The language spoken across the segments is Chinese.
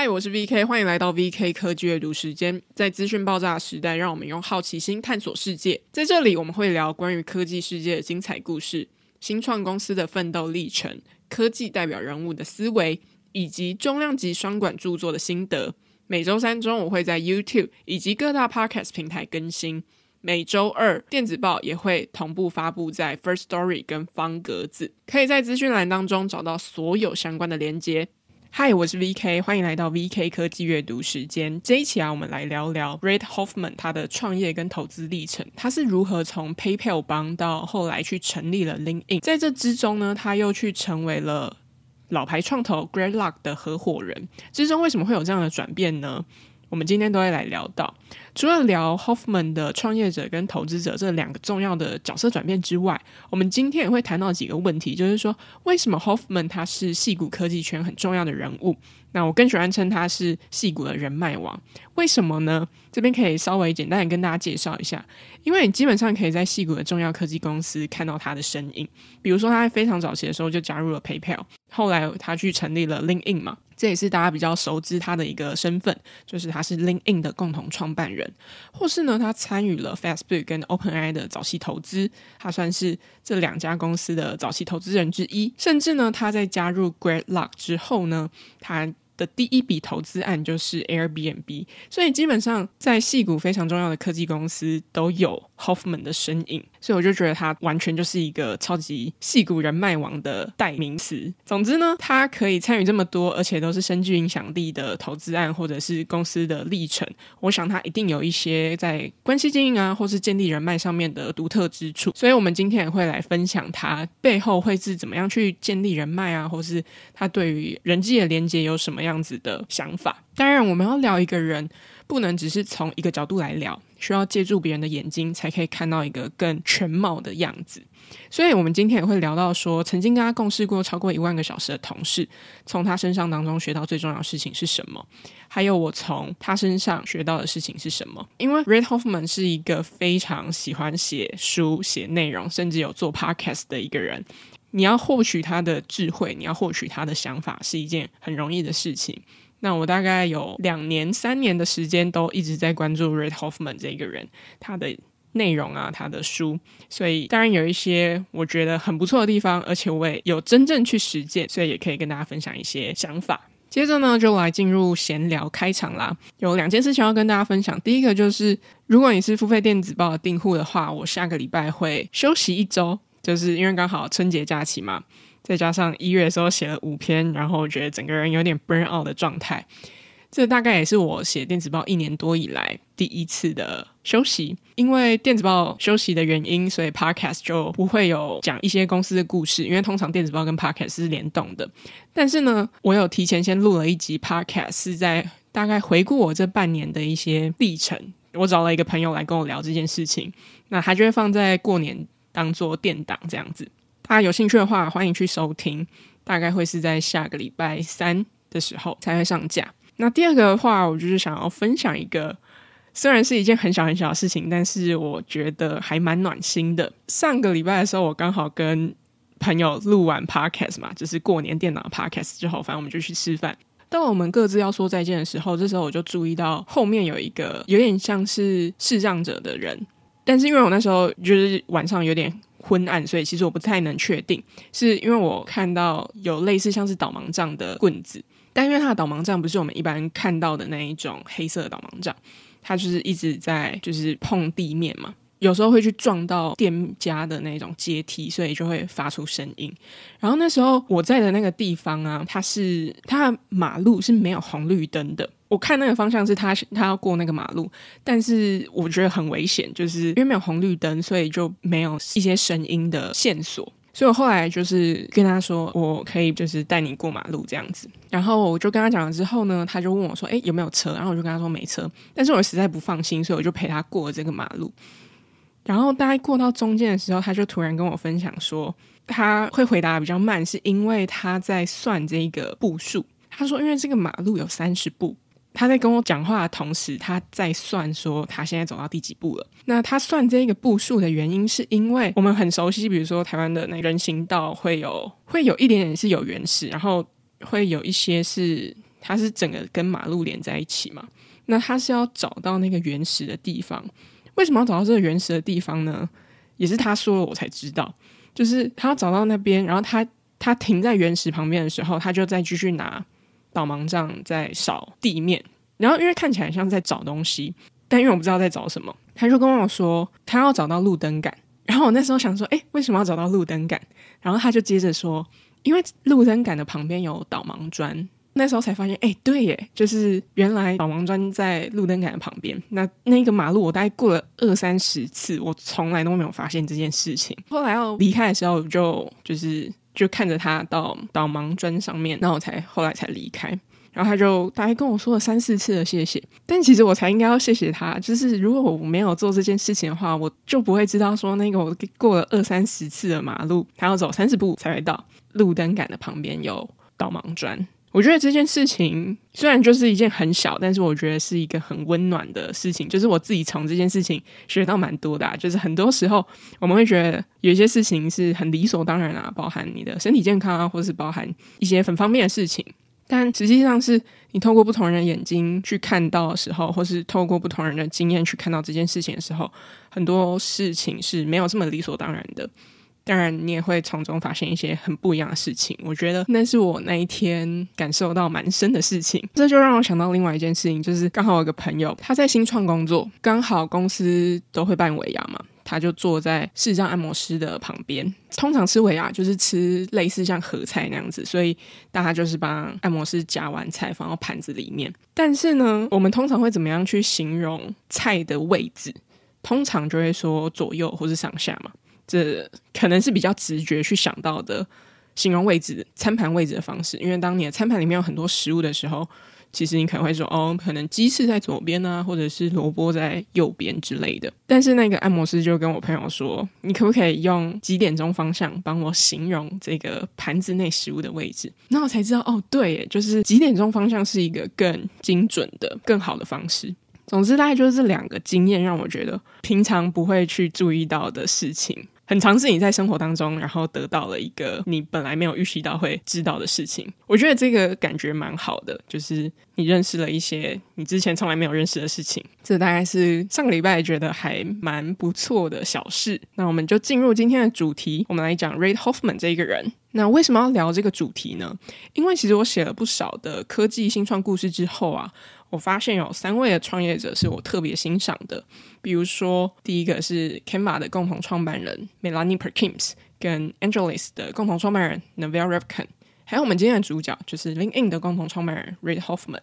嗨，我是 VK，欢迎来到 VK 科技阅读时间。在资讯爆炸的时代，让我们用好奇心探索世界。在这里，我们会聊关于科技世界的精彩故事、新创公司的奋斗历程、科技代表人物的思维，以及重量级双管著作的心得。每周三中午会在 YouTube 以及各大 Podcast 平台更新。每周二电子报也会同步发布在 First Story 跟方格子，可以在资讯栏当中找到所有相关的连接。嗨，我是 VK，欢迎来到 VK 科技阅读时间。这一期啊，我们来聊聊 Red Hoffman 他的创业跟投资历程，他是如何从 PayPal 帮到后来去成立了 LinkedIn，在这之中呢，他又去成为了老牌创投 Greg Luck 的合伙人。之中为什么会有这样的转变呢？我们今天都会来聊到，除了聊 Hoffman 的创业者跟投资者这两个重要的角色转变之外，我们今天也会谈到几个问题，就是说为什么 Hoffman 他是戏骨科技圈很重要的人物？那我更喜欢称他是戏骨的人脉王，为什么呢？这边可以稍微简单的跟大家介绍一下，因为你基本上可以在矽谷的重要科技公司看到他的身影，比如说他在非常早期的时候就加入了 PayPal，后来他去成立了 LinkedIn 嘛。这也是大家比较熟知他的一个身份，就是他是 LinkedIn 的共同创办人，或是呢，他参与了 Facebook 跟 OpenAI 的早期投资，他算是这两家公司的早期投资人之一，甚至呢，他在加入 Great Luck 之后呢，他的第一笔投资案就是 Airbnb，所以基本上在戏谷非常重要的科技公司都有 Hoffman 的身影，所以我就觉得他完全就是一个超级戏骨人脉王的代名词。总之呢，他可以参与这么多，而且都是深具影响力的投资案或者是公司的历程，我想他一定有一些在关系经营啊，或是建立人脉上面的独特之处。所以我们今天也会来分享他背后会是怎么样去建立人脉啊，或是他对于人际的连接有什么样子的想法。当然，我们要聊一个人，不能只是从一个角度来聊。需要借助别人的眼睛，才可以看到一个更全貌的样子。所以，我们今天也会聊到说，曾经跟他共事过超过一万个小时的同事，从他身上当中学到最重要的事情是什么？还有我从他身上学到的事情是什么？因为 Red Hoffman 是一个非常喜欢写书、写内容，甚至有做 podcast 的一个人。你要获取他的智慧，你要获取他的想法，是一件很容易的事情。那我大概有两年、三年的时间都一直在关注 Red Hoffman 这个人，他的内容啊，他的书，所以当然有一些我觉得很不错的地方，而且我也有真正去实践，所以也可以跟大家分享一些想法。接着呢，就来进入闲聊开场啦。有两件事情要跟大家分享，第一个就是如果你是付费电子报的订户的话，我下个礼拜会休息一周，就是因为刚好春节假期嘛。再加上一月的时候写了五篇，然后我觉得整个人有点 burn out 的状态。这大概也是我写电子报一年多以来第一次的休息。因为电子报休息的原因，所以 podcast 就不会有讲一些公司的故事，因为通常电子报跟 podcast 是联动的。但是呢，我有提前先录了一集 podcast，是在大概回顾我这半年的一些历程。我找了一个朋友来跟我聊这件事情，那他就会放在过年当做电档这样子。大家有兴趣的话，欢迎去收听。大概会是在下个礼拜三的时候才会上架。那第二个的话，我就是想要分享一个，虽然是一件很小很小的事情，但是我觉得还蛮暖心的。上个礼拜的时候，我刚好跟朋友录完 podcast 嘛，就是过年电脑 podcast 之后，反正我们就去吃饭。当我们各自要说再见的时候，这时候我就注意到后面有一个有点像是视障者的人，但是因为我那时候就是晚上有点。昏暗，所以其实我不太能确定，是因为我看到有类似像是导盲杖的棍子，但因为它的导盲杖不是我们一般看到的那一种黑色的导盲杖，它就是一直在就是碰地面嘛，有时候会去撞到店家的那种阶梯，所以就会发出声音。然后那时候我在的那个地方啊，它是它的马路是没有红绿灯的。我看那个方向是他，他要过那个马路，但是我觉得很危险，就是因为没有红绿灯，所以就没有一些声音的线索。所以我后来就是跟他说，我可以就是带你过马路这样子。然后我就跟他讲了之后呢，他就问我说：“诶，有没有车？”然后我就跟他说没车，但是我实在不放心，所以我就陪他过了这个马路。然后大概过到中间的时候，他就突然跟我分享说，他会回答比较慢，是因为他在算这个步数。他说，因为这个马路有三十步。他在跟我讲话的同时，他在算说他现在走到第几步了。那他算这个步数的原因，是因为我们很熟悉，比如说台湾的那人行道会有会有一点点是有原始，然后会有一些是它是整个跟马路连在一起嘛。那他是要找到那个原始的地方，为什么要找到这个原始的地方呢？也是他说了我才知道，就是他要找到那边，然后他他停在原石旁边的时候，他就再继续拿导盲杖在扫地面，然后因为看起来像在找东西，但因为我不知道在找什么，他就跟我说他要找到路灯杆，然后我那时候想说，诶，为什么要找到路灯杆？然后他就接着说，因为路灯杆的旁边有导盲砖。那时候才发现，哎、对耶，就是原来导盲砖在路灯杆的旁边。那那个马路，我大概过了二三十次，我从来都没有发现这件事情。后来要离开的时候，就就是就看着他到导盲砖上面，那我才后来才离开。然后他就大概跟我说了三四次的谢谢，但其实我才应该要谢谢他。就是如果我没有做这件事情的话，我就不会知道说那个我过了二三十次的马路，他要走三十步才会到路灯杆的旁边有导盲砖。我觉得这件事情虽然就是一件很小，但是我觉得是一个很温暖的事情。就是我自己从这件事情学到蛮多的。就是很多时候我们会觉得有些事情是很理所当然啊，包含你的身体健康啊，或是包含一些很方便的事情。但实际上是你透过不同人的眼睛去看到的时候，或是透过不同人的经验去看到这件事情的时候，很多事情是没有这么理所当然的。当然，你也会从中发现一些很不一样的事情。我觉得那是我那一天感受到蛮深的事情。这就让我想到另外一件事情，就是刚好有个朋友他在新创工作，刚好公司都会办尾牙嘛，他就坐在视障按摩师的旁边。通常吃尾牙就是吃类似像合菜那样子，所以大家就是帮按摩师夹完菜放到盘子里面。但是呢，我们通常会怎么样去形容菜的位置？通常就会说左右或是上下嘛。这可能是比较直觉去想到的形容位置、餐盘位置的方式，因为当你的餐盘里面有很多食物的时候，其实你可能会说哦，可能鸡翅在左边啊，或者是萝卜在右边之类的。但是那个按摩师就跟我朋友说，你可不可以用几点钟方向帮我形容这个盘子内食物的位置？那我才知道哦，对，就是几点钟方向是一个更精准的、更好的方式。总之，大概就是这两个经验让我觉得平常不会去注意到的事情。很尝试你在生活当中，然后得到了一个你本来没有预习到会知道的事情。我觉得这个感觉蛮好的，就是你认识了一些你之前从来没有认识的事情。这大概是上个礼拜觉得还蛮不错的小事。那我们就进入今天的主题，我们来讲 Reid Hoffman 这一个人。那为什么要聊这个主题呢？因为其实我写了不少的科技新创故事之后啊。我发现有三位的创业者是我特别欣赏的，比如说第一个是 Canva 的共同创办人 Melanie Perkins，跟 Angelis 的共同创办人 Naval Ravikant，还有我们今天的主角就是 LinkedIn 的共同创办人 Reid Hoffman。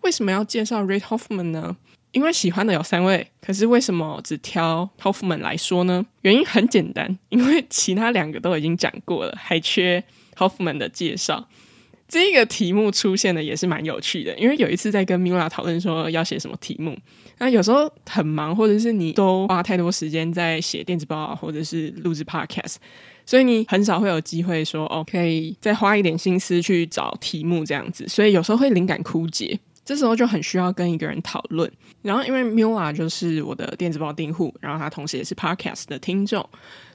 为什么要介绍 Reid Hoffman 呢？因为喜欢的有三位，可是为什么只挑 Hoffman 来说呢？原因很简单，因为其他两个都已经讲过了，还缺 Hoffman 的介绍。这个题目出现的也是蛮有趣的，因为有一次在跟 Mila 讨论说要写什么题目，那有时候很忙，或者是你都花太多时间在写电子报，或者是录制 Podcast，所以你很少会有机会说哦，可以再花一点心思去找题目这样子，所以有时候会灵感枯竭，这时候就很需要跟一个人讨论。然后因为 Mila 就是我的电子报订户，然后他同时也是 Podcast 的听众，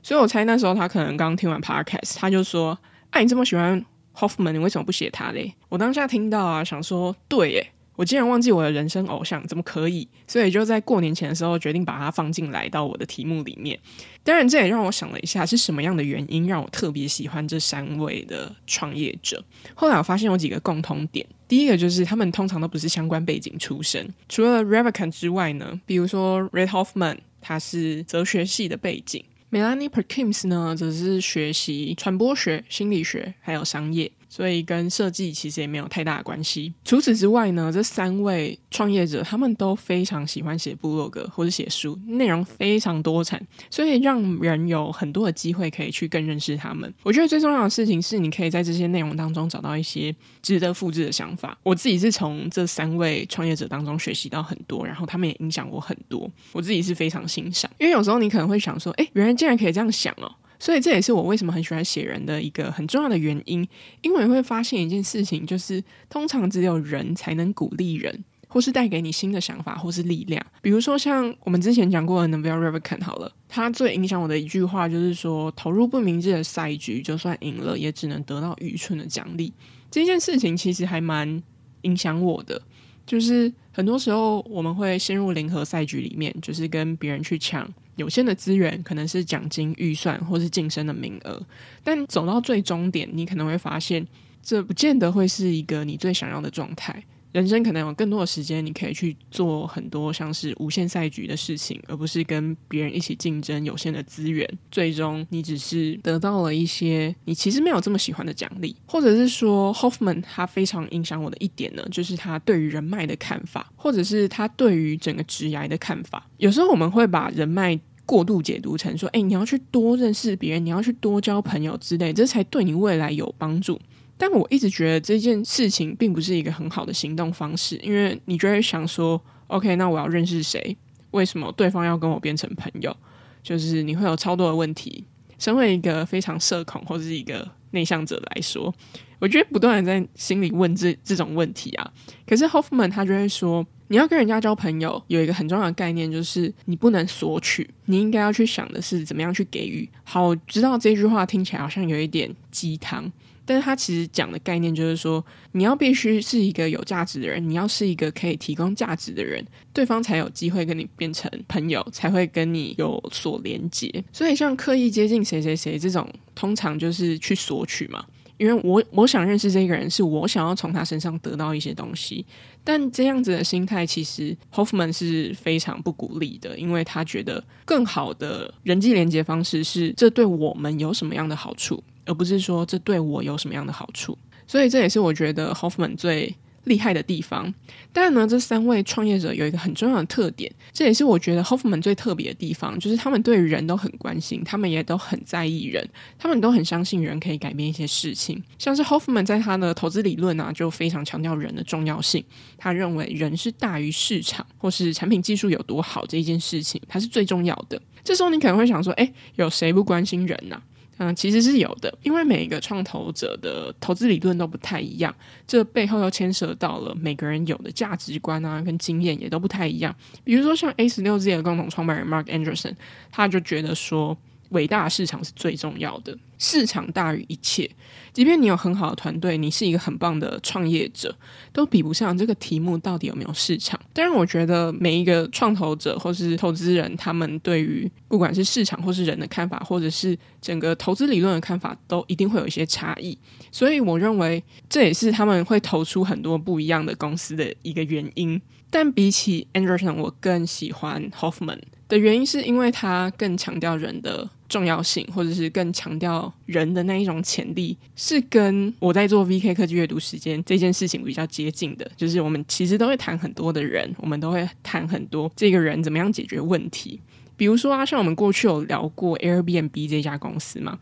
所以我猜那时候他可能刚听完 Podcast，他就说：“哎、啊，你这么喜欢。” Hoffman，你为什么不写他嘞？我当下听到啊，想说对耶，我竟然忘记我的人生偶像，怎么可以？所以就在过年前的时候，决定把他放进来到我的题目里面。当然，这也让我想了一下，是什么样的原因让我特别喜欢这三位的创业者？后来我发现有几个共通点。第一个就是他们通常都不是相关背景出身，除了 Ravikant 之外呢，比如说 Red Hoffman，他是哲学系的背景。Melanie Perkins 呢，则是学习传播学、心理学，还有商业。所以跟设计其实也没有太大的关系。除此之外呢，这三位创业者他们都非常喜欢写部落格或者写书，内容非常多产，所以让人有很多的机会可以去更认识他们。我觉得最重要的事情是，你可以在这些内容当中找到一些值得复制的想法。我自己是从这三位创业者当中学习到很多，然后他们也影响我很多。我自己是非常欣赏，因为有时候你可能会想说，诶，原来竟然可以这样想哦。所以这也是我为什么很喜欢写人的一个很重要的原因，因为你会发现一件事情，就是通常只有人才能鼓励人，或是带给你新的想法，或是力量。比如说像我们之前讲过的 Naval Ravikant 好了，他最影响我的一句话就是说：投入不明智的赛局，就算赢了，也只能得到愚蠢的奖励。这件事情其实还蛮影响我的。就是很多时候我们会陷入零和赛局里面，就是跟别人去抢有限的资源，可能是奖金、预算或是晋升的名额。但走到最终点，你可能会发现，这不见得会是一个你最想要的状态。人生可能有更多的时间，你可以去做很多像是无限赛局的事情，而不是跟别人一起竞争有限的资源。最终，你只是得到了一些你其实没有这么喜欢的奖励，或者是说，Hoffman 他非常影响我的一点呢，就是他对于人脉的看法，或者是他对于整个职涯的看法。有时候我们会把人脉过度解读成说，哎，你要去多认识别人，你要去多交朋友之类，这才对你未来有帮助。但我一直觉得这件事情并不是一个很好的行动方式，因为你就会想说，OK，那我要认识谁？为什么对方要跟我变成朋友？就是你会有超多的问题。身为一个非常社恐或者是一个内向者来说，我觉得不断的在心里问这这种问题啊。可是 Hoffman 他就会说，你要跟人家交朋友，有一个很重要的概念，就是你不能索取，你应该要去想的是怎么样去给予。好，我知道这句话听起来好像有一点鸡汤。但是他其实讲的概念就是说，你要必须是一个有价值的人，你要是一个可以提供价值的人，对方才有机会跟你变成朋友，才会跟你有所连接。所以像刻意接近谁谁谁这种，通常就是去索取嘛。因为我我想认识这个人，是我想要从他身上得到一些东西。但这样子的心态，其实 Hoffman 是非常不鼓励的，因为他觉得更好的人际连接方式是，这对我们有什么样的好处。而不是说这对我有什么样的好处，所以这也是我觉得 Hoffman 最厉害的地方。但呢，这三位创业者有一个很重要的特点，这也是我觉得 Hoffman 最特别的地方，就是他们对人都很关心，他们也都很在意人，他们都很相信人可以改变一些事情。像是 Hoffman 在他的投资理论啊，就非常强调人的重要性。他认为人是大于市场或是产品技术有多好这一件事情，它是最重要的。这时候你可能会想说，诶，有谁不关心人呢？嗯，其实是有的，因为每一个创投者的投资理论都不太一样，这背后又牵涉到了每个人有的价值观啊，跟经验也都不太一样。比如说像 A 十六 Z 的共同创办人 Mark Anderson，他就觉得说，伟大市场是最重要的，市场大于一切。即便你有很好的团队，你是一个很棒的创业者，都比不上这个题目到底有没有市场。当然，我觉得每一个创投者或是投资人，他们对于不管是市场或是人的看法，或者是整个投资理论的看法，都一定会有一些差异。所以，我认为这也是他们会投出很多不一样的公司的一个原因。但比起 Anderson，我更喜欢 Hoffman 的原因，是因为他更强调人的重要性，或者是更强调人的那一种潜力，是跟我在做 VK 科技阅读时间这件事情比较接近的。就是我们其实都会谈很多的人，我们都会谈很多这个人怎么样解决问题。比如说啊，像我们过去有聊过 Airbnb 这家公司嘛。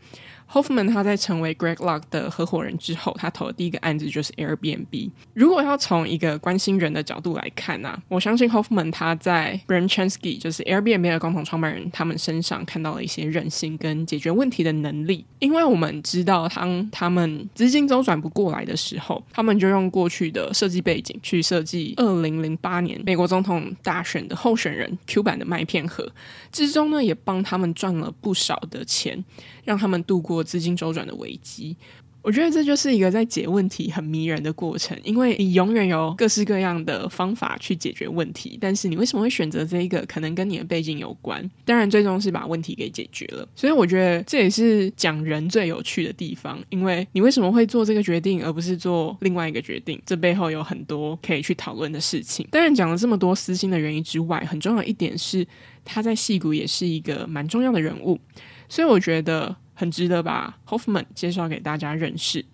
Hoffman 他在成为 Greg Luck 的合伙人之后，他投的第一个案子就是 Airbnb。如果要从一个关心人的角度来看呢、我相信 Hoffman 他在 Brian Chesky 就是 Airbnb 的共同创办人他们身上看到了一些韧性跟解决问题的能力。因为我们知道，当他们资金周转不过来的时候，他们就用过去的设计背景去设计二零零八年美国总统大选的候选人 Q 版的麦片盒，之中呢也帮他们赚了不少的钱，让他们度过。资金周转的危机，我觉得这就是一个在解问题很迷人的过程，因为你永远有各式各样的方法去解决问题，但是你为什么会选择这一个？可能跟你的背景有关。当然，最终是把问题给解决了。所以我觉得这也是讲人最有趣的地方，因为你为什么会做这个决定，而不是做另外一个决定？这背后有很多可以去讨论的事情。当然，讲了这么多私心的原因之外，很重要一点是他在戏骨也是一个蛮重要的人物，所以我觉得。很值得把 Hoffman 介绍给大家认识。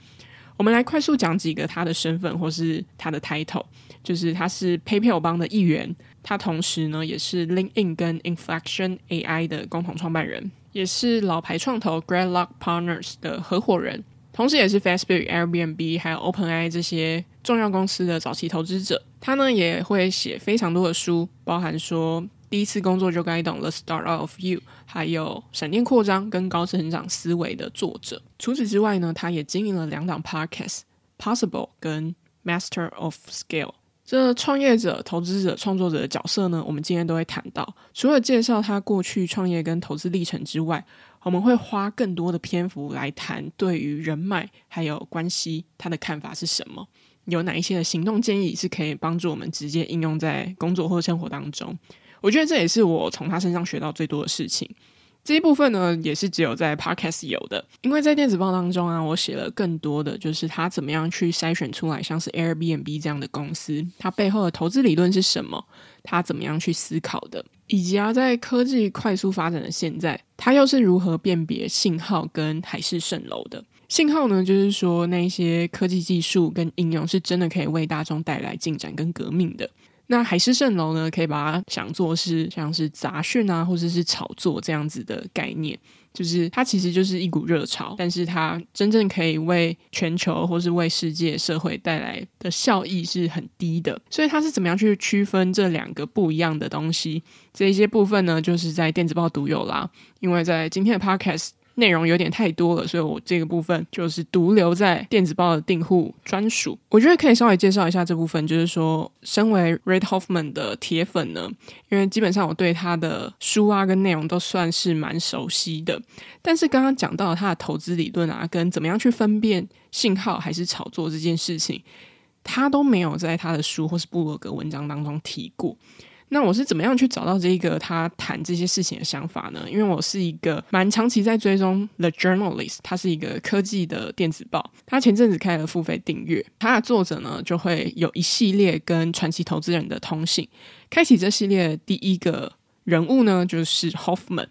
我们来快速讲几个他的身份或是他的 title，就是他是 PayPal 帮的一员，他同时呢也是 LinkedIn 跟 Inflection AI 的共同创办人，也是老牌创投 Greg Luck Partners 的合伙人，同时也是 Facebook、Airbnb 还有 OpenAI 这些重要公司的早期投资者。他呢也会写非常多的书，包含说。第一次工作就该懂《The Start of You》，还有《闪电扩张》跟高成长思维的作者。除此之外呢，他也经营了两档 Podcast，《Possible》跟《Master of Scale》。这创业者、投资者、创作者的角色呢，我们今天都会谈到。除了介绍他过去创业跟投资历程之外，我们会花更多的篇幅来谈对于人脉还有关系他的看法是什么。有哪一些的行动建议是可以帮助我们直接应用在工作或生活当中。我觉得这也是我从他身上学到最多的事情。这一部分呢，也是只有在 Podcast 有的，因为在电子报当中啊，我写了更多的就是他怎么样去筛选出来，像是 Airbnb 这样的公司，它背后的投资理论是什么，他怎么样去思考的，以及啊，在科技快速发展的现在，他又是如何辨别信号跟海市蜃楼的。信号呢，就是说那些科技技术跟应用是真的可以为大众带来进展跟革命的。那海市蜃楼呢，可以把它想做是像是杂讯啊，或者是炒作这样子的概念，就是它其实就是一股热潮，但是它真正可以为全球或是为世界社会带来的效益是很低的。所以它是怎么样去区分这两个不一样的东西？这一些部分呢，就是在电子报独有啦，因为在今天的 Podcast。内容有点太多了，所以我这个部分就是独留在电子报的订户专属。我觉得可以稍微介绍一下这部分，就是说，身为 Red Hoffman 的铁粉呢，因为基本上我对他的书啊跟内容都算是蛮熟悉的，但是刚刚讲到他的投资理论啊，跟怎么样去分辨信号还是炒作这件事情，他都没有在他的书或是部落格文章当中提过。那我是怎么样去找到这个他谈这些事情的想法呢？因为我是一个蛮长期在追踪 The Journalist，它是一个科技的电子报。他前阵子开了付费订阅，他的作者呢就会有一系列跟传奇投资人的通信。开启这系列第一个人物呢就是 Hoffman。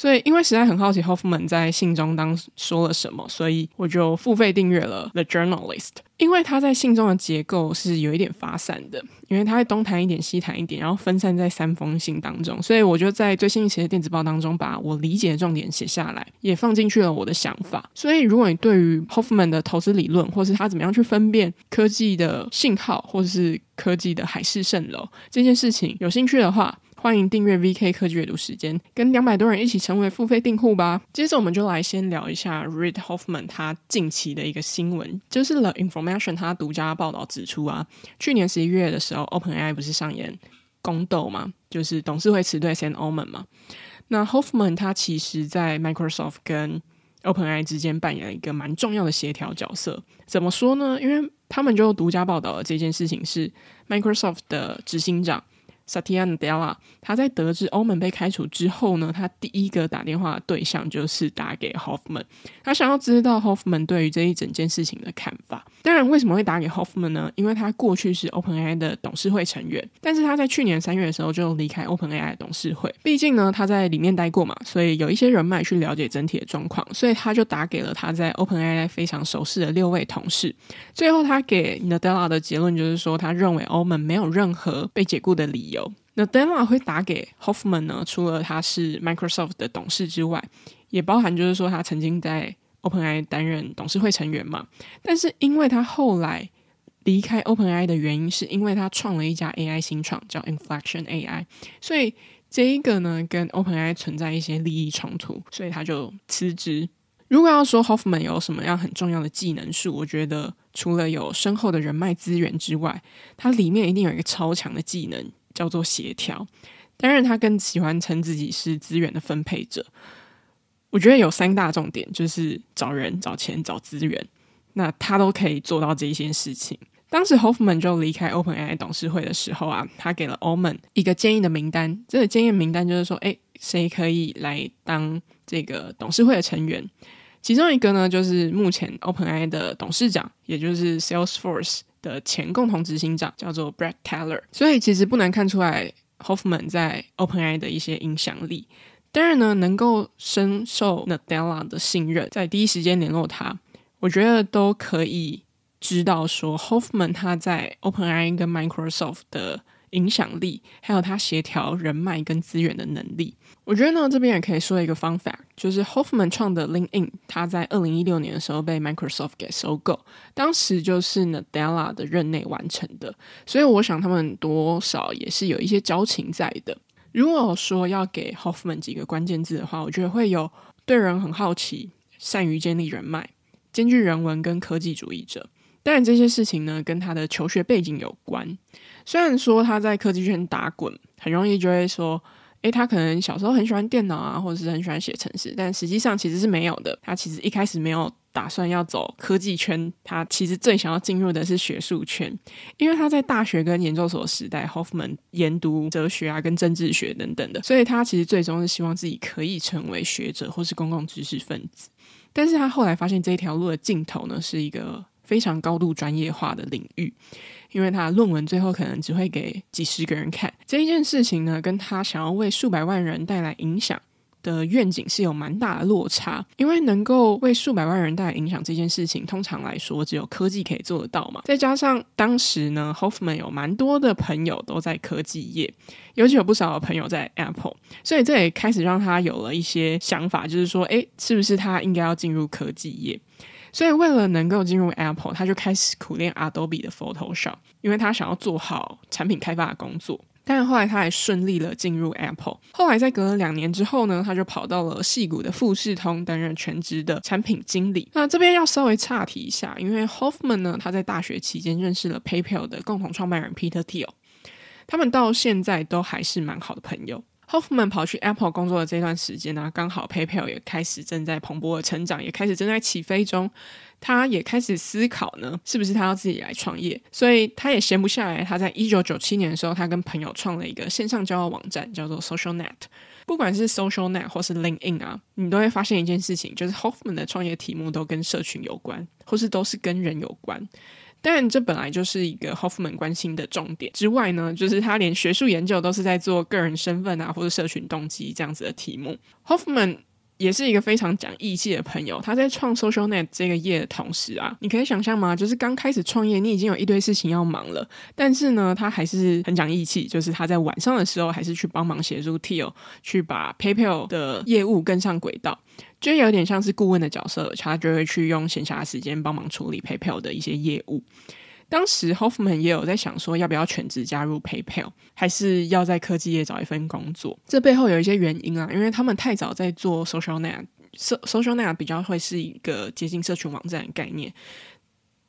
所以，因为实在很好奇 Hoffman 在信中当说了什么，所以我就付费订阅了 The Journalist。因为他在信中的结构是有一点发散的，因为他会东谈一点，西谈一点，然后分散在三封信当中。所以，我就在最新一期的电子报当中，把我理解的重点写下来，也放进去了我的想法。所以，如果你对于 Hoffman 的投资理论，或是他怎么样去分辨科技的信号，或是科技的海市蜃楼这件事情有兴趣的话，欢迎订阅 VK 科技阅读时间，跟两百多人一起成为付费订户吧。接着，我们就来先聊一下 Reid Hoffman 他近期的一个新闻，就是 The Information 他独家报道指出啊，去年十一月的时候，OpenAI 不是上演宫斗嘛，就是董事会辞退 Sam Altman 嘛。那 Hoffman 他其实在 Microsoft 跟 OpenAI 之间扮演了一个蛮重要的协调角色。怎么说呢？因为他们就独家报道了这件事情是 Microsoft 的执行长。Satya Nadella，他在得知欧盟被开除之后呢，他第一个打电话的对象就是打给 Hoffman，他想要知道 Hoffman 对于这一整件事情的看法。当然，为什么会打给 Hoffman 呢？因为他过去是 OpenAI 的董事会成员，但是他在去年三月的时候就离开 OpenAI 董事会。毕竟呢，他在里面待过嘛，所以有一些人脉去了解整体的状况，所以他就打给了他在 OpenAI 非常熟悉的六位同事。最后，他给 Nadella 的结论就是说，他认为欧盟没有任何被解雇的理由。那 Della 会打给 Hoffman 呢？除了他是 Microsoft 的董事之外，也包含就是说他曾经在 OpenAI 担任董事会成员嘛。但是因为他后来离开 OpenAI 的原因，是因为他创了一家 AI 新创叫 Inflection AI，所以这一个呢跟 OpenAI 存在一些利益冲突，所以他就辞职。如果要说 Hoffman 有什么样很重要的技能树，我觉得除了有深厚的人脉资源之外，它里面一定有一个超强的技能。叫做协调，当然他更喜欢称自己是资源的分配者。我觉得有三大重点，就是找人、找钱、找资源。那他都可以做到这一件事情。当时 Hoffman 就离开 OpenAI 董事会的时候啊，他给了 Omen 一个建议的名单。这个建议名单就是说，诶，谁可以来当这个董事会的成员？其中一个呢，就是目前 OpenAI 的董事长，也就是 Salesforce。的前共同执行长叫做 Brad Taylor，所以其实不难看出来 Hoffman 在 OpenAI 的一些影响力。当然呢，能够深受 Nadella 的信任，在第一时间联络他，我觉得都可以知道说 Hoffman 他在 OpenAI 跟 Microsoft 的。影响力，还有他协调人脉跟资源的能力，我觉得呢，这边也可以说一个 fun fact，就是 Hoffman 创的 LinkedIn，他在二零一六年的时候被 Microsoft 给收购，当时就是 Nadella 的任内完成的，所以我想他们多少也是有一些交情在的。如果说要给 Hoffman 几个关键字的话，我觉得会有对人很好奇，善于建立人脉，兼具人文跟科技主义者。当然这些事情呢，跟他的求学背景有关。虽然说他在科技圈打滚，很容易就会说，诶，他可能小时候很喜欢电脑啊，或者是很喜欢写程式，但实际上其实是没有的。他其实一开始没有打算要走科技圈，他其实最想要进入的是学术圈，因为他在大学跟研究所时代，Hoffman 研读哲学啊，跟政治学等等的，所以他其实最终是希望自己可以成为学者或是公共知识分子。但是他后来发现这条路的尽头呢，是一个非常高度专业化的领域，因为他论文最后可能只会给几十个人看。这一件事情呢，跟他想要为数百万人带来影响的愿景是有蛮大的落差，因为能够为数百万人带来影响这件事情，通常来说只有科技可以做得到嘛。再加上当时呢，Hoffman 有蛮多的朋友都在科技业，尤其有不少的朋友在 Apple，所以这也开始让他有了一些想法，就是说，诶，是不是他应该要进入科技业？所以为了能够进入 Apple，他就开始苦练 Adobe 的 Photoshop，因为他想要做好产品开发的工作。但是后来他还顺利了进入 Apple。后来在隔了两年之后呢，他就跑到了戏谷的富士通担任全职的产品经理。那这边要稍微岔题一下，因为 Hoffman 呢，他在大学期间认识了 PayPal 的共同创办人 Peter Thiel，他们到现在都还是蛮好的朋友。Hoffman 跑去 Apple 工作的这段时间呢，刚好 PayPal 也开始正在蓬勃的成长，也开始正在起飞中。他也开始思考呢，是不是他要自己来创业？所以他也闲不下来。他在一九九七年的时候，他跟朋友创了一个线上交友网站，叫做 SocialNet。不管是 SocialNet 或是 LinkedIn 啊，你都会发现一件事情，就是 Hoffman 的创业题目都跟社群有关，或是都是跟人有关。但这本来就是一个 Hoffman 关心的重点之外呢，就是他连学术研究都是在做个人身份啊，或者社群动机这样子的题目。Hoffman 也是一个非常讲义气的朋友。他在创 SocialNet 这个业的同时啊，你可以想象吗？就是刚开始创业，你已经有一堆事情要忙了，但是呢，他还是很讲义气，就是他在晚上的时候还是去帮忙协助 Thiel 去把 PayPal 的业务跟上轨道，就有点像是顾问的角色，他就会去用闲暇时间帮忙处理 PayPal 的一些业务。当时 Hoffman 也有在想说，要不要全职加入 PayPal，还是要在科技业找一份工作？这背后有一些原因啊，因为他们太早在做 SocialNet，SocialNet 比较会是一个接近社群网站的概念。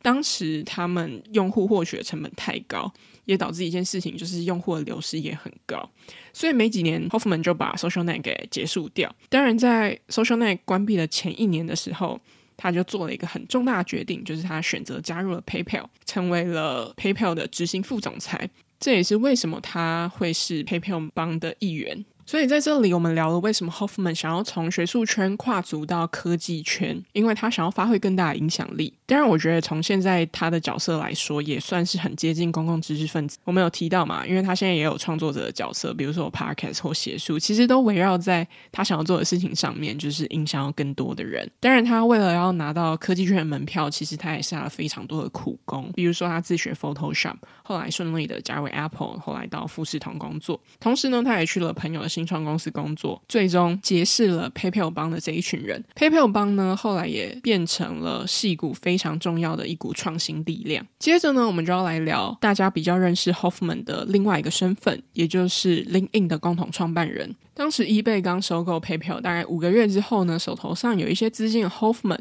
当时他们用户获取的成本太高，也导致一件事情，就是用户的流失也很高。所以没几年，Hoffman 就把 SocialNet 给结束掉。当然，在 SocialNet 关闭的前一年的时候，他就做了一个很重大的决定，就是他选择加入了 PayPal，成为了 PayPal 的执行副总裁。这也是为什么他会是 PayPal 帮的一员。所以在这里，我们聊了为什么 Hoffman 想要从学术圈跨足到科技圈，因为他想要发挥更大的影响力。当然，我觉得从现在他的角色来说，也算是很接近公共知识分子。我们有提到嘛，因为他现在也有创作者的角色，比如说 Podcast 或写书，其实都围绕在他想要做的事情上面，就是影响到更多的人。当然，他为了要拿到科技圈的门票，其实他也下了非常多的苦功，比如说他自学 Photoshop，后来顺利的加入 Apple，后来到富士通工作。同时呢，他也去了朋友的新创公司工作，最终结识了 PayPal 帮的这一群人。PayPal 帮呢，后来也变成了矽谷非常重要的一股创新力量。接着呢，我们就要来聊大家比较认识 Hoffman 的另外一个身份，也就是 LinkedIn 的共同创办人。当时 eBay 刚收购 PayPal 大概五个月之后呢，手头上有一些资金的 Hoffman，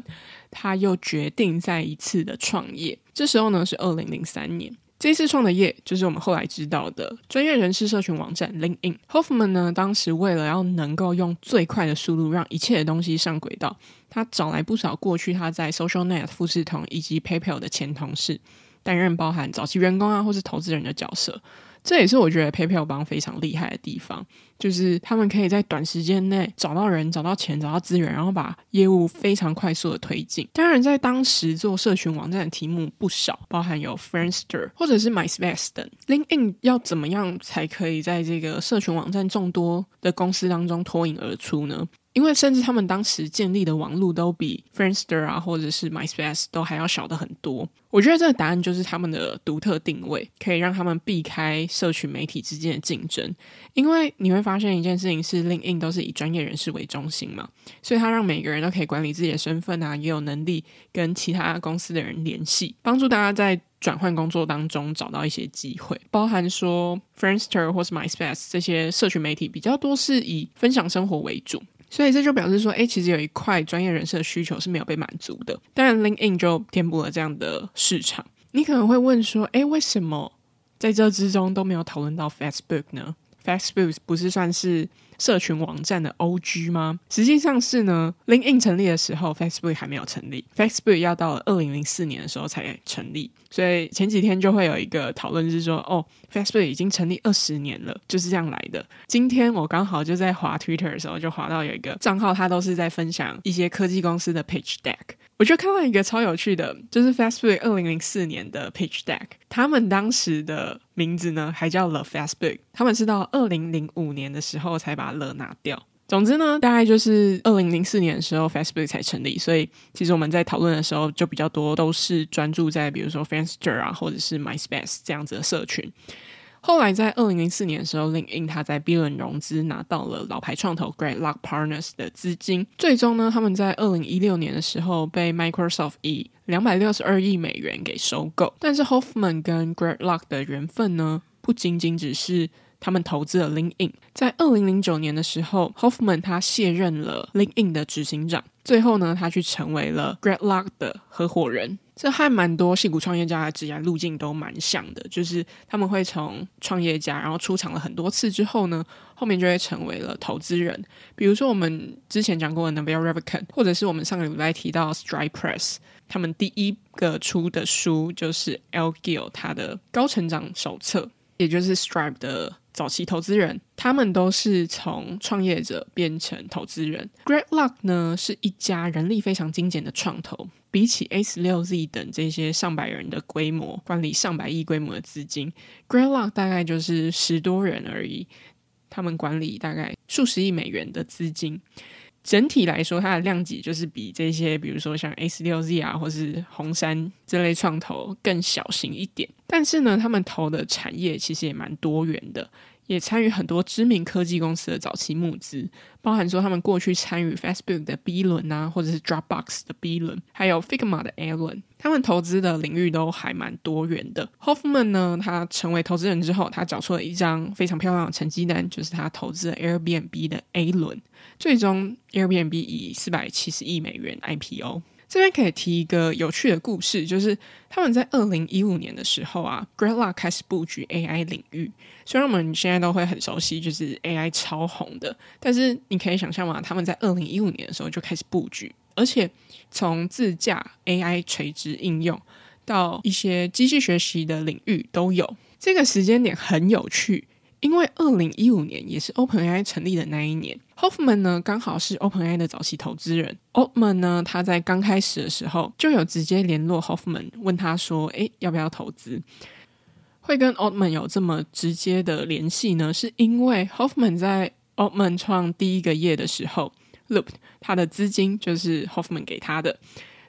他又决定再一次的创业。这时候呢，是二零零三年。这次创的业就是我们后来知道的专业人士社群网站 LinkedIn。Hoffman 呢，当时为了要能够用最快的速度让一切的东西上轨道，他找来不少过去他在 SocialNet、富士通以及 PayPal 的前同事，担任包含早期员工啊或是投资人的角色。这也是我觉得 PayPal 帮非常厉害的地方，就是他们可以在短时间内找到人、找到钱、找到资源，然后把业务非常快速的推进。当然，在当时做社群网站的题目不少，包含有 Friendster 或者是 MySpace 等。LinkedIn 要怎么样才可以在这个社群网站众多的公司当中脱颖而出呢？因为甚至他们当时建立的网路都比 Friendster 啊，或者是 MySpace 都还要小的很多。我觉得这个答案就是他们的独特定位，可以让他们避开社群媒体之间的竞争。因为你会发现一件事情是，LinkedIn 都是以专业人士为中心嘛，所以他让每个人都可以管理自己的身份啊，也有能力跟其他公司的人联系，帮助大家在转换工作当中找到一些机会。包含说 Friendster 或是 MySpace 这些社群媒体比较多是以分享生活为主。所以这就表示说，哎，其实有一块专业人士的需求是没有被满足的。当然，LinkedIn 就填补了这样的市场。你可能会问说，哎，为什么在这之中都没有讨论到 Facebook 呢 Facebook 不是算是社群网站的 OG 吗？实际上是呢，LinkedIn 成立的时候，Facebook 还没有成立，Facebook 要到二零零四年的时候才成立。所以前几天就会有一个讨论，是说哦，Facebook 已经成立二十年了，就是这样来的。今天我刚好就在滑 Twitter 的时候，就滑到有一个账号，他都是在分享一些科技公司的 pitch deck。我就看到一个超有趣的，就是 Facebook 二零零四年的 pitch deck，他们当时的名字呢还叫 The Facebook，他们是到二零零五年的时候才把 The 拿掉。总之呢，大概就是二零零四年的时候，Facebook 才成立，所以其实我们在讨论的时候就比较多都是专注在比如说 Friendster 啊，或者是 MySpace 这样子的社群。后来在二零零四年的时候，LinkedIn 他在 B 轮融资拿到了老牌创投 Great Lock Partners 的资金，最终呢，他们在二零一六年的时候被 Microsoft 以两百六十二亿美元给收购。但是 Hoffman 跟 Great Lock 的缘分呢，不仅仅只是。他们投资了 LinkedIn，在二零零九年的时候，Hoffman 他卸任了 LinkedIn 的执行长，最后呢，他去成为了 g r e t l o c k 的合伙人。这还蛮多矽谷创业家的职业路径都蛮像的，就是他们会从创业家，然后出场了很多次之后呢，后面就会成为了投资人。比如说我们之前讲过的 Novel r e v i c a n 或者是我们上个礼拜提到 Stripe Press，他们第一个出的书就是 Al Gill 他的高成长手册，也就是 Stripe 的。早期投资人，他们都是从创业者变成投资人。Great Luck 呢，是一家人力非常精简的创投，比起 A 六 Z 等这些上百人的规模，管理上百亿规模的资金，Great Luck 大概就是十多人而已。他们管理大概数十亿美元的资金。整体来说，它的量级就是比这些，比如说像 A 十六 Z 啊，或是红杉这类创投更小型一点。但是呢，他们投的产业其实也蛮多元的。也参与很多知名科技公司的早期募资，包含说他们过去参与 Facebook 的 B 轮啊，或者是 Dropbox 的 B 轮，还有 Figma 的 A 轮。他们投资的领域都还蛮多元的。Hoffman 呢，他成为投资人之后，他找出了一张非常漂亮的成绩单，就是他投资了 Airbnb 的 A 轮，最终 Airbnb 以四百七十亿美元 IPO。这边可以提一个有趣的故事，就是他们在二零一五年的时候啊，Greylock 开始布局 AI 领域。虽然我们现在都会很熟悉，就是 AI 超红的，但是你可以想象嘛，他们在二零一五年的时候就开始布局，而且从自驾 AI 垂直应用到一些机器学习的领域都有。这个时间点很有趣。因为二零一五年也是 OpenAI 成立的那一年，Hoffman 呢刚好是 OpenAI 的早期投资人。Altman 呢，他在刚开始的时候就有直接联络 Hoffman，问他说：“诶，要不要投资？”会跟 Altman 有这么直接的联系呢？是因为 Hoffman 在 Altman 创第一个业的时候，Loop 他的资金就是 Hoffman 给他的，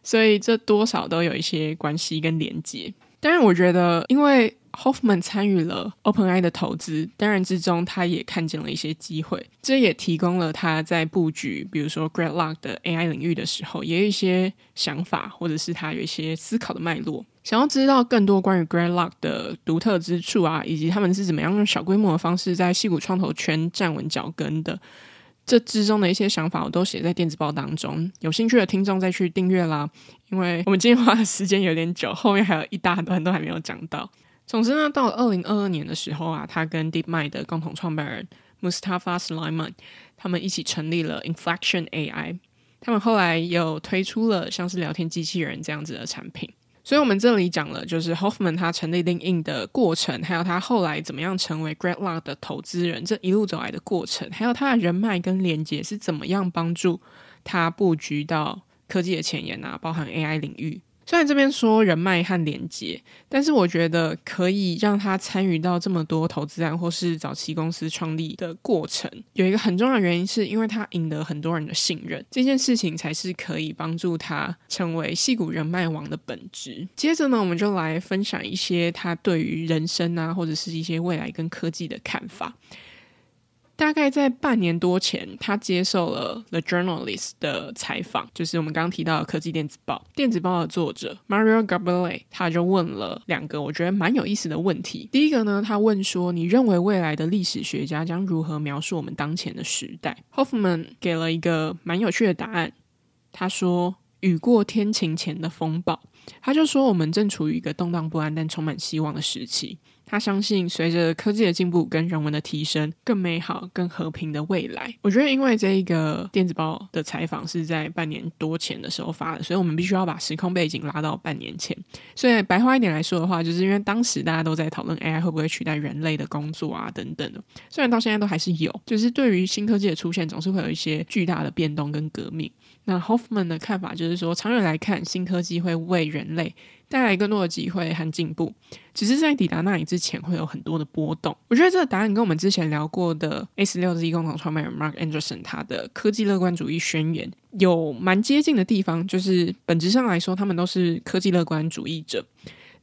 所以这多少都有一些关系跟连接。当然，我觉得因为 Hoffman 参与了 OpenAI 的投资，当然之中他也看见了一些机会，这也提供了他在布局，比如说 Greylock 的 AI 领域的时候，也有一些想法，或者是他有一些思考的脉络。想要知道更多关于 Greylock 的独特之处啊，以及他们是怎么样用小规模的方式在矽谷创投圈站稳脚跟的，这之中的一些想法，我都写在电子报当中。有兴趣的听众再去订阅啦，因为我们今天花的时间有点久，后面还有一大段都还没有讲到。总之呢，到了二零二二年的时候啊，他跟 DeepMind 的共同创办人 Mustafa Suleyman 他们一起成立了 Inflection AI。他们后来又推出了像是聊天机器人这样子的产品。所以，我们这里讲了，就是 Hoffman 他成立 Link in 的过程，还有他后来怎么样成为 Greatlock 的投资人，这一路走来的过程，还有他的人脉跟连接是怎么样帮助他布局到科技的前沿啊，包含 AI 领域。虽然这边说人脉和连接，但是我觉得可以让他参与到这么多投资案或是早期公司创立的过程，有一个很重要的原因，是因为他赢得很多人的信任，这件事情才是可以帮助他成为戏骨人脉王的本质。接着呢，我们就来分享一些他对于人生啊，或者是一些未来跟科技的看法。大概在半年多前，他接受了 The Journalist 的采访，就是我们刚刚提到的科技电子报。电子报的作者 Mario Gabelli 他就问了两个我觉得蛮有意思的问题。第一个呢，他问说：“你认为未来的历史学家将如何描述我们当前的时代？”Hoffman 给了一个蛮有趣的答案。他说：“雨过天晴前的风暴。”他就说：“我们正处于一个动荡不安但充满希望的时期。”他相信随着科技的进步跟人文的提升，更美好、更和平的未来。我觉得，因为这一个电子报的采访是在半年多前的时候发的，所以我们必须要把时空背景拉到半年前。所以白话一点来说的话，就是因为当时大家都在讨论 AI 会不会取代人类的工作啊等等的。虽然到现在都还是有，就是对于新科技的出现，总是会有一些巨大的变动跟革命。那 Hoffman 的看法就是说，长远来看，新科技会为人类带来更多的机会和进步，只是在抵达那里之前会有很多的波动。我觉得这个答案跟我们之前聊过的 A16Z 共同创办人 Mark Anderson 他的科技乐观主义宣言有蛮接近的地方，就是本质上来说，他们都是科技乐观主义者，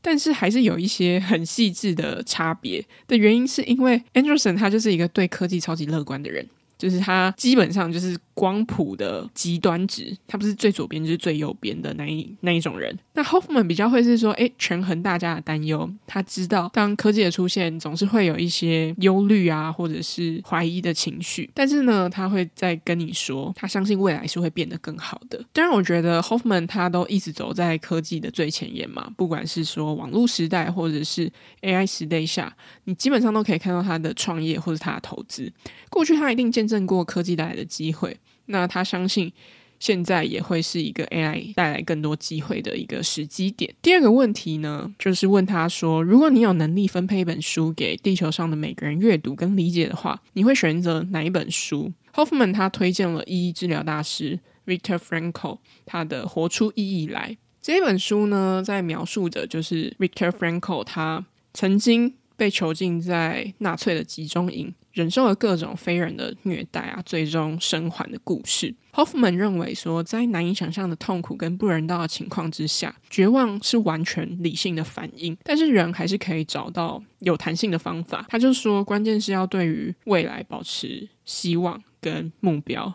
但是还是有一些很细致的差别。的原因是因为 Anderson 他就是一个对科技超级乐观的人，就是他基本上就是。光谱的极端值，它不是最左边就是最右边的那一那一种人。那 Hoffman 比较会是说，哎，权衡大家的担忧。他知道，当科技的出现，总是会有一些忧虑啊，或者是怀疑的情绪。但是呢，他会再跟你说，他相信未来是会变得更好的。当然，我觉得 Hoffman 他都一直走在科技的最前沿嘛，不管是说网络时代，或者是 AI 时代下，你基本上都可以看到他的创业或者他的投资。过去他一定见证过科技带来的机会。那他相信，现在也会是一个 AI 带来更多机会的一个时机点。第二个问题呢，就是问他说：如果你有能力分配一本书给地球上的每个人阅读跟理解的话，你会选择哪一本书？Hoffman 他推荐了意义治疗大师 Victor Frankl 他的《活出意义来》这本书呢，在描述着就是 Victor Frankl 他曾经被囚禁在纳粹的集中营。忍受了各种非人的虐待啊，最终生还的故事。Hoffman 认为说，在难以想象的痛苦跟不人道的情况之下，绝望是完全理性的反应，但是人还是可以找到有弹性的方法。他就说，关键是要对于未来保持希望跟目标，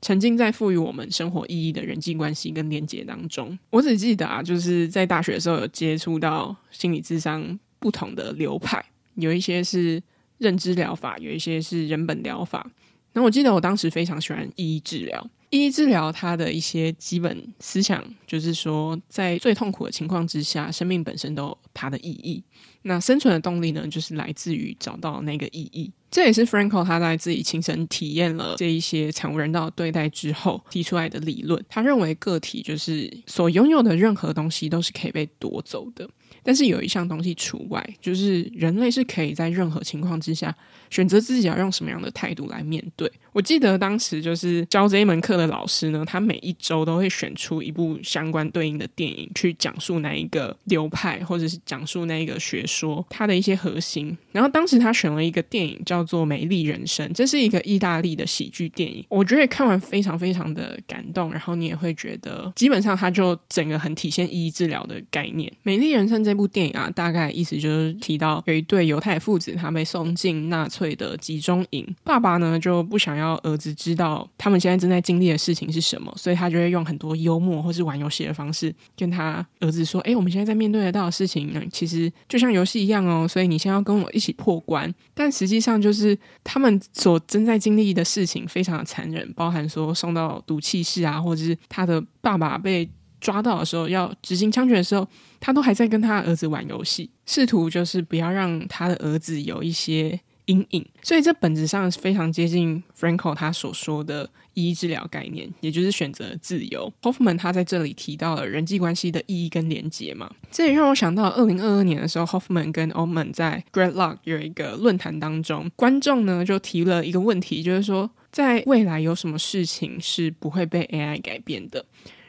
沉浸在赋予我们生活意义的人际关系跟连结当中。我只记得啊，就是在大学的时候有接触到心理智商不同的流派，有一些是。认知疗法有一些是人本疗法，那我记得我当时非常喜欢意义治疗。意义治疗它的一些基本思想就是说，在最痛苦的情况之下，生命本身都有它的意义。那生存的动力呢，就是来自于找到那个意义。这也是 Frankl 他在自己亲身体验了这一些惨无人道对待之后提出来的理论。他认为个体就是所拥有的任何东西都是可以被夺走的。但是有一项东西除外，就是人类是可以在任何情况之下选择自己要用什么样的态度来面对。我记得当时就是教这一门课的老师呢，他每一周都会选出一部相关对应的电影去讲述那一个流派，或者是讲述那一个学说它的一些核心。然后当时他选了一个电影叫做《美丽人生》，这是一个意大利的喜剧电影。我觉得看完非常非常的感动，然后你也会觉得基本上它就整个很体现意义治疗的概念。《美丽人生》这这部电影啊，大概意思就是提到有一对犹太父子，他被送进纳粹对的集中营。爸爸呢就不想要儿子知道他们现在正在经历的事情是什么，所以他就会用很多幽默或是玩游戏的方式跟他儿子说：“诶，我们现在在面对得到的事情呢，其实就像游戏一样哦。所以你先要跟我一起破关。但实际上就是他们所正在经历的事情非常的残忍，包含说送到毒气室啊，或者是他的爸爸被。”抓到的时候，要执行枪决的时候，他都还在跟他儿子玩游戏，试图就是不要让他的儿子有一些阴影。所以这本质上是非常接近 Frankl 他所说的意义治疗概念，也就是选择自由。Hoffman 他在这里提到了人际关系的意义跟连结嘛，这也让我想到二零二二年的时候，Hoffman 跟 o m a n 在 Grad Lock 有一个论坛当中，观众呢就提了一个问题，就是说在未来有什么事情是不会被 AI 改变的？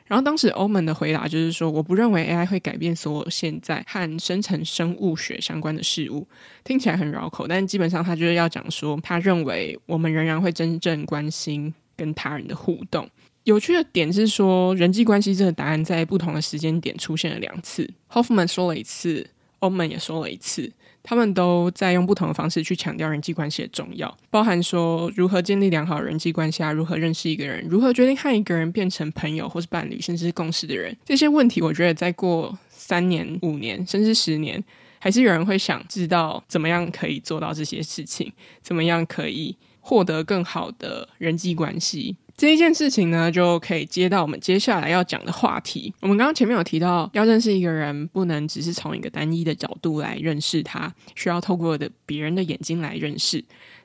然后当时欧盟的回答就是说，我不认为 AI 会改变所有现在和生成生物学相关的事物。听起来很绕口，但基本上他就是要讲说，他认为我们仍然会真正关心跟他人的互动。有趣的点是说，人际关系这个答案在不同的时间点出现了两次，Hoffman 说了一次，欧盟也说了一次。他们都在用不同的方式去强调人际关系的重要，包含说如何建立良好人际关系啊，如何认识一个人，如何决定和一个人变成朋友或是伴侣，甚至是共事的人。这些问题，我觉得再过三年、五年，甚至十年，还是有人会想知道怎么样可以做到这些事情，怎么样可以获得更好的人际关系。这一件事情呢，就可以接到我们接下来要讲的话题。我们刚刚前面有提到，要认识一个人，不能只是从一个单一的角度来认识他，需要透过的别人的眼睛来认识。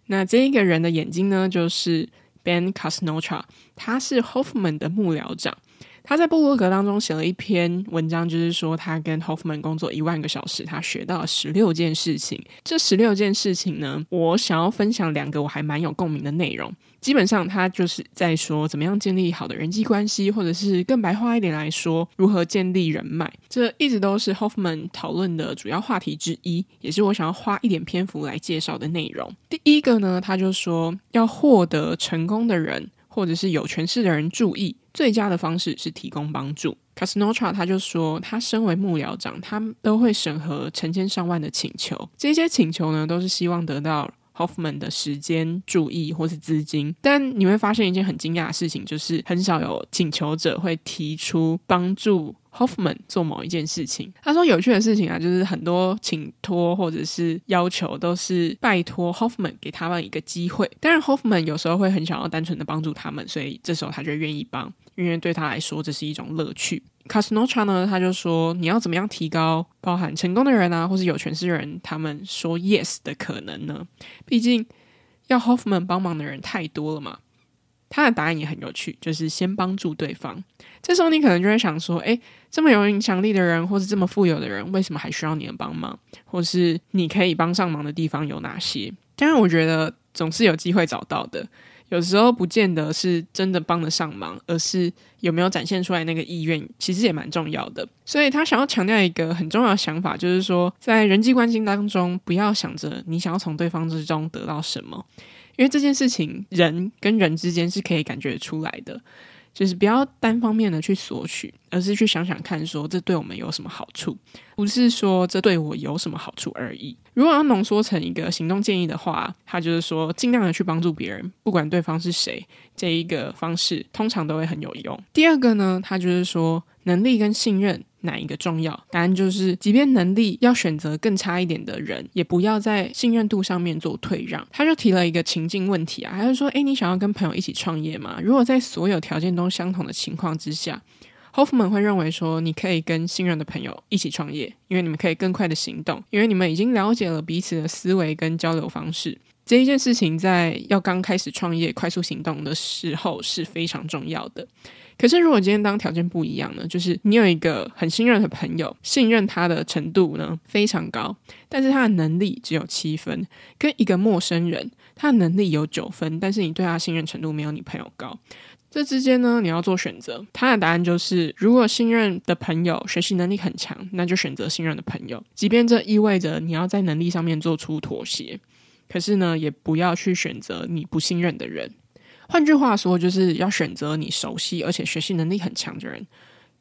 那这一个人的眼睛呢，就是 Ben Casnocha，他是 Hoffman 的幕僚长。他在布洛格当中写了一篇文章，就是说他跟 Hoffman 工作一万个小时，他学到了十六件事情。这十六件事情呢，我想要分享两个我还蛮有共鸣的内容。基本上，他就是在说怎么样建立好的人际关系，或者是更白话一点来说，如何建立人脉。这一直都是 Hoffman 讨论的主要话题之一，也是我想要花一点篇幅来介绍的内容。第一个呢，他就说要获得成功的人，或者是有权势的人注意，最佳的方式是提供帮助。Casnocha 他就说，他身为幕僚长，他都会审核成千上万的请求，这些请求呢，都是希望得到。Hoffman 的时间、注意或是资金，但你会发现一件很惊讶的事情，就是很少有请求者会提出帮助 Hoffman 做某一件事情。他说有趣的事情啊，就是很多请托或者是要求都是拜托 Hoffman 给他们一个机会，当然 Hoffman 有时候会很想要单纯的帮助他们，所以这时候他就愿意帮，因为对他来说这是一种乐趣。Casnocha 呢，他就说你要怎么样提高包含成功的人啊，或是有权势的人，他们说 yes 的可能呢？毕竟要 Hoffman 帮忙的人太多了嘛。他的答案也很有趣，就是先帮助对方。这时候你可能就会想说，诶，这么有影响力的人，或是这么富有的人，为什么还需要你的帮忙？或是你可以帮上忙的地方有哪些？当然，我觉得总是有机会找到的。有时候不见得是真的帮得上忙，而是有没有展现出来那个意愿，其实也蛮重要的。所以他想要强调一个很重要的想法，就是说，在人际关系当中，不要想着你想要从对方之中得到什么，因为这件事情人跟人之间是可以感觉出来的。就是不要单方面的去索取，而是去想想看，说这对我们有什么好处，不是说这对我有什么好处而已。如果要浓缩成一个行动建议的话，他就是说尽量的去帮助别人，不管对方是谁，这一个方式通常都会很有用。第二个呢，他就是说能力跟信任。哪一个重要？答案就是，即便能力要选择更差一点的人，也不要在信任度上面做退让。他就提了一个情境问题啊，他就说：“诶，你想要跟朋友一起创业吗？如果在所有条件都相同的情况之下，Hoffman 会认为说，你可以跟信任的朋友一起创业，因为你们可以更快的行动，因为你们已经了解了彼此的思维跟交流方式。这一件事情在要刚开始创业、快速行动的时候是非常重要的。”可是，如果今天当条件不一样呢？就是你有一个很信任的朋友，信任他的程度呢非常高，但是他的能力只有七分；跟一个陌生人，他的能力有九分，但是你对他信任程度没有你朋友高。这之间呢，你要做选择。他的答案就是：如果信任的朋友学习能力很强，那就选择信任的朋友，即便这意味着你要在能力上面做出妥协。可是呢，也不要去选择你不信任的人。换句话说，就是要选择你熟悉而且学习能力很强的人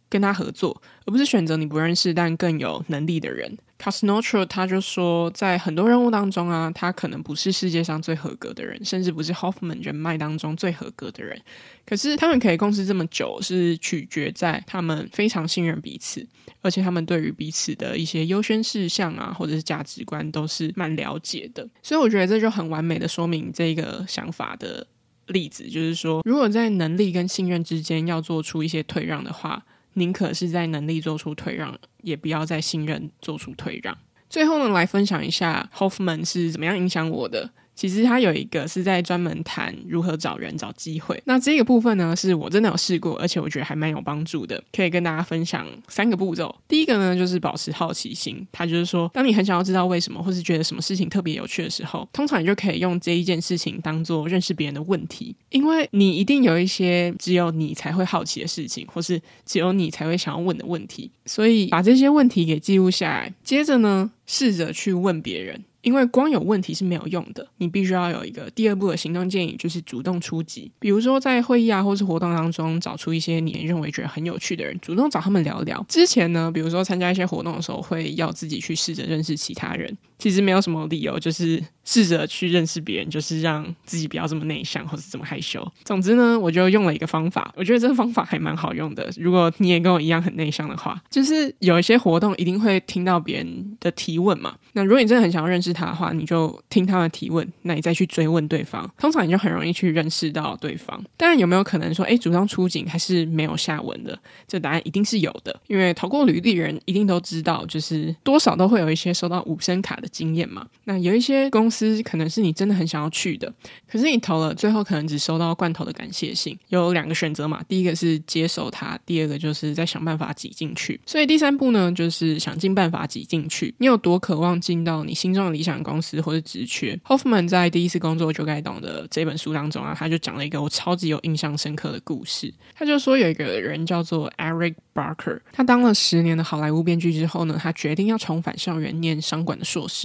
跟他合作，而不是选择你不认识但更有能力的人。Casnocha 他就说，在很多任务当中啊，他可能不是世界上最合格的人，甚至不是 Hoffman 人脉当中最合格的人。可是他们可以共事这么久，是取决在他们非常信任彼此，而且他们对于彼此的一些优先事项啊，或者是价值观都是蛮了解的。所以我觉得这就很完美的说明这个想法的。例子就是说，如果在能力跟信任之间要做出一些退让的话，宁可是在能力做出退让，也不要在信任做出退让。最后呢，来分享一下 Hoffman 是怎么样影响我的。其实他有一个是在专门谈如何找人、找机会。那这个部分呢，是我真的有试过，而且我觉得还蛮有帮助的，可以跟大家分享三个步骤。第一个呢，就是保持好奇心。他就是说，当你很想要知道为什么，或是觉得什么事情特别有趣的时候，通常你就可以用这一件事情当做认识别人的问题，因为你一定有一些只有你才会好奇的事情，或是只有你才会想要问的问题。所以把这些问题给记录下来，接着呢，试着去问别人。因为光有问题是没有用的，你必须要有一个第二步的行动建议，就是主动出击。比如说在会议啊，或是活动当中，找出一些你认为觉得很有趣的人，主动找他们聊聊。之前呢，比如说参加一些活动的时候，会要自己去试着认识其他人。其实没有什么理由，就是试着去认识别人，就是让自己不要这么内向或者这么害羞。总之呢，我就用了一个方法，我觉得这个方法还蛮好用的。如果你也跟我一样很内向的话，就是有一些活动一定会听到别人的提问嘛。那如果你真的很想要认识他的话，你就听他的提问，那你再去追问对方，通常你就很容易去认识到对方。当然，有没有可能说，哎，主动出警还是没有下文的？这答案一定是有的，因为投过履历人一定都知道，就是多少都会有一些收到五声卡的经验嘛，那有一些公司可能是你真的很想要去的，可是你投了，最后可能只收到罐头的感谢信。有两个选择嘛，第一个是接受它，第二个就是再想办法挤进去。所以第三步呢，就是想尽办法挤进去。你有多渴望进到你心中的理想公司或者职缺？Hoffman 在第一次工作就该懂的这本书当中啊，他就讲了一个我超级有印象深刻的故事。他就说有一个人叫做 Eric Barker，他当了十年的好莱坞编剧之后呢，他决定要重返校园念商管的硕士。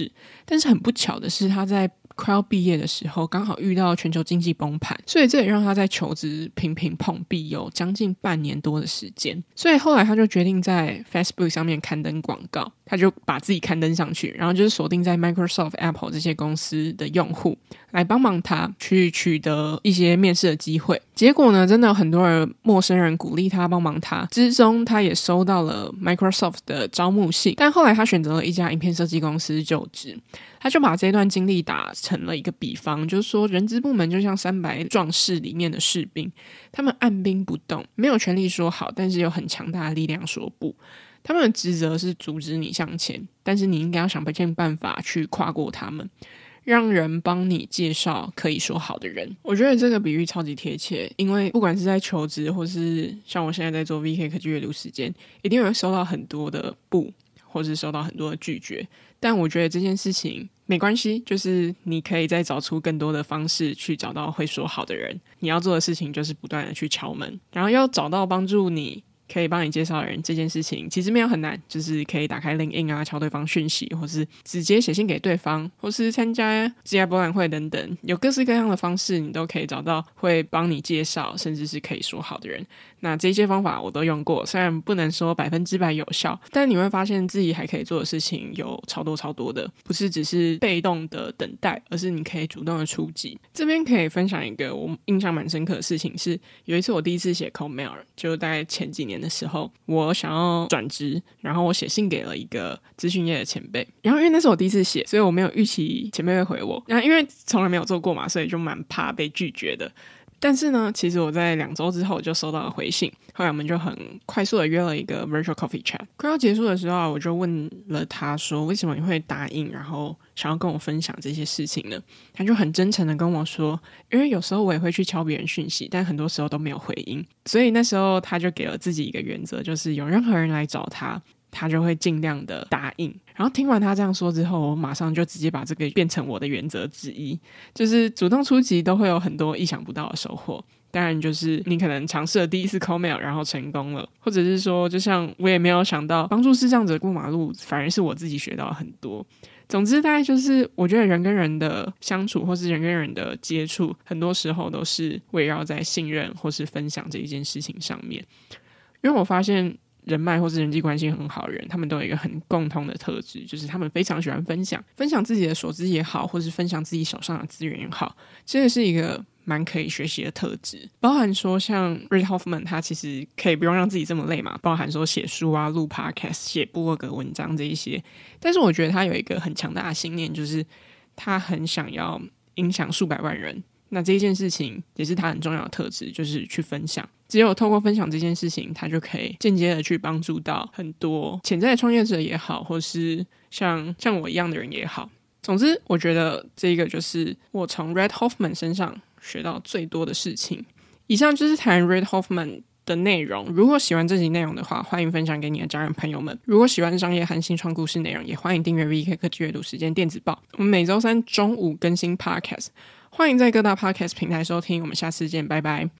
但是很不巧的是，他在快要毕业的时候，刚好遇到全球经济崩盘，所以这也让他在求职频频碰壁，有将近半年多的时间。所以后来他就决定在 Facebook 上面刊登广告，他就把自己刊登上去，然后就是锁定在 Microsoft、Apple 这些公司的用户，来帮忙他去取得一些面试的机会。结果呢，真的有很多人陌生人鼓励他帮忙他，之中他也收到了 Microsoft 的招募信，但后来他选择了一家影片设计公司就职。他就把这段经历打成了一个比方，就是说，人资部门就像三百壮士里面的士兵，他们按兵不动，没有权利说好，但是有很强大的力量说不。他们的职责是阻止你向前，但是你应该要想尽办法去跨过他们，让人帮你介绍可以说好的人。我觉得这个比喻超级贴切，因为不管是在求职，或是像我现在在做 VK 科技阅读时间，一定会收到很多的不，或是收到很多的拒绝。但我觉得这件事情没关系，就是你可以再找出更多的方式去找到会说好的人。你要做的事情就是不断的去敲门，然后要找到帮助你。可以帮你介绍的人这件事情其实没有很难，就是可以打开 LinkedIn 啊，敲对方讯息，或是直接写信给对方，或是参加职涯博览会等等，有各式各样的方式，你都可以找到会帮你介绍，甚至是可以说好的人。那这些方法我都用过，虽然不能说百分之百有效，但你会发现自己还可以做的事情有超多超多的，不是只是被动的等待，而是你可以主动的出击。这边可以分享一个我印象蛮深刻的事情是，有一次我第一次写 cold mail，就大概前几年。的时候，我想要转职，然后我写信给了一个咨询业的前辈，然后因为那是我第一次写，所以我没有预期前辈会回我，然后因为从来没有做过嘛，所以就蛮怕被拒绝的。但是呢，其实我在两周之后就收到了回信，后来我们就很快速的约了一个 virtual coffee chat。快要结束的时候，我就问了他说：“为什么你会答应？然后想要跟我分享这些事情呢？”他就很真诚的跟我说：“因为有时候我也会去敲别人讯息，但很多时候都没有回音，所以那时候他就给了自己一个原则，就是有任何人来找他。”他就会尽量的答应，然后听完他这样说之后，我马上就直接把这个变成我的原则之一，就是主动出击都会有很多意想不到的收获。当然，就是你可能尝试了第一次 call mail，然后成功了，或者是说，就像我也没有想到帮助视障者过马路，反而是我自己学到了很多。总之，大概就是我觉得人跟人的相处，或是人跟人的接触，很多时候都是围绕在信任或是分享这一件事情上面，因为我发现。人脉或是人际关系很好的人，他们都有一个很共通的特质，就是他们非常喜欢分享，分享自己的所知也好，或是分享自己手上的资源也好，这个是一个蛮可以学习的特质。包含说像 Reid Hoffman，他其实可以不用让自己这么累嘛，包含说写书啊、录 Podcast、写部落格文章这一些。但是我觉得他有一个很强大的信念，就是他很想要影响数百万人。那这一件事情也是他很重要的特质，就是去分享。只有透过分享这件事情，他就可以间接的去帮助到很多潜在的创业者也好，或是像像我一样的人也好。总之，我觉得这个就是我从 Red Hoffman 身上学到最多的事情。以上就是谈 Red Hoffman 的内容。如果喜欢这集内容的话，欢迎分享给你的家人朋友们。如果喜欢商业和新创故事内容，也欢迎订阅 VK 科技阅读时间电子报。我们每周三中午更新 Podcast。欢迎在各大 Podcast 平台收听，我们下次见，拜拜。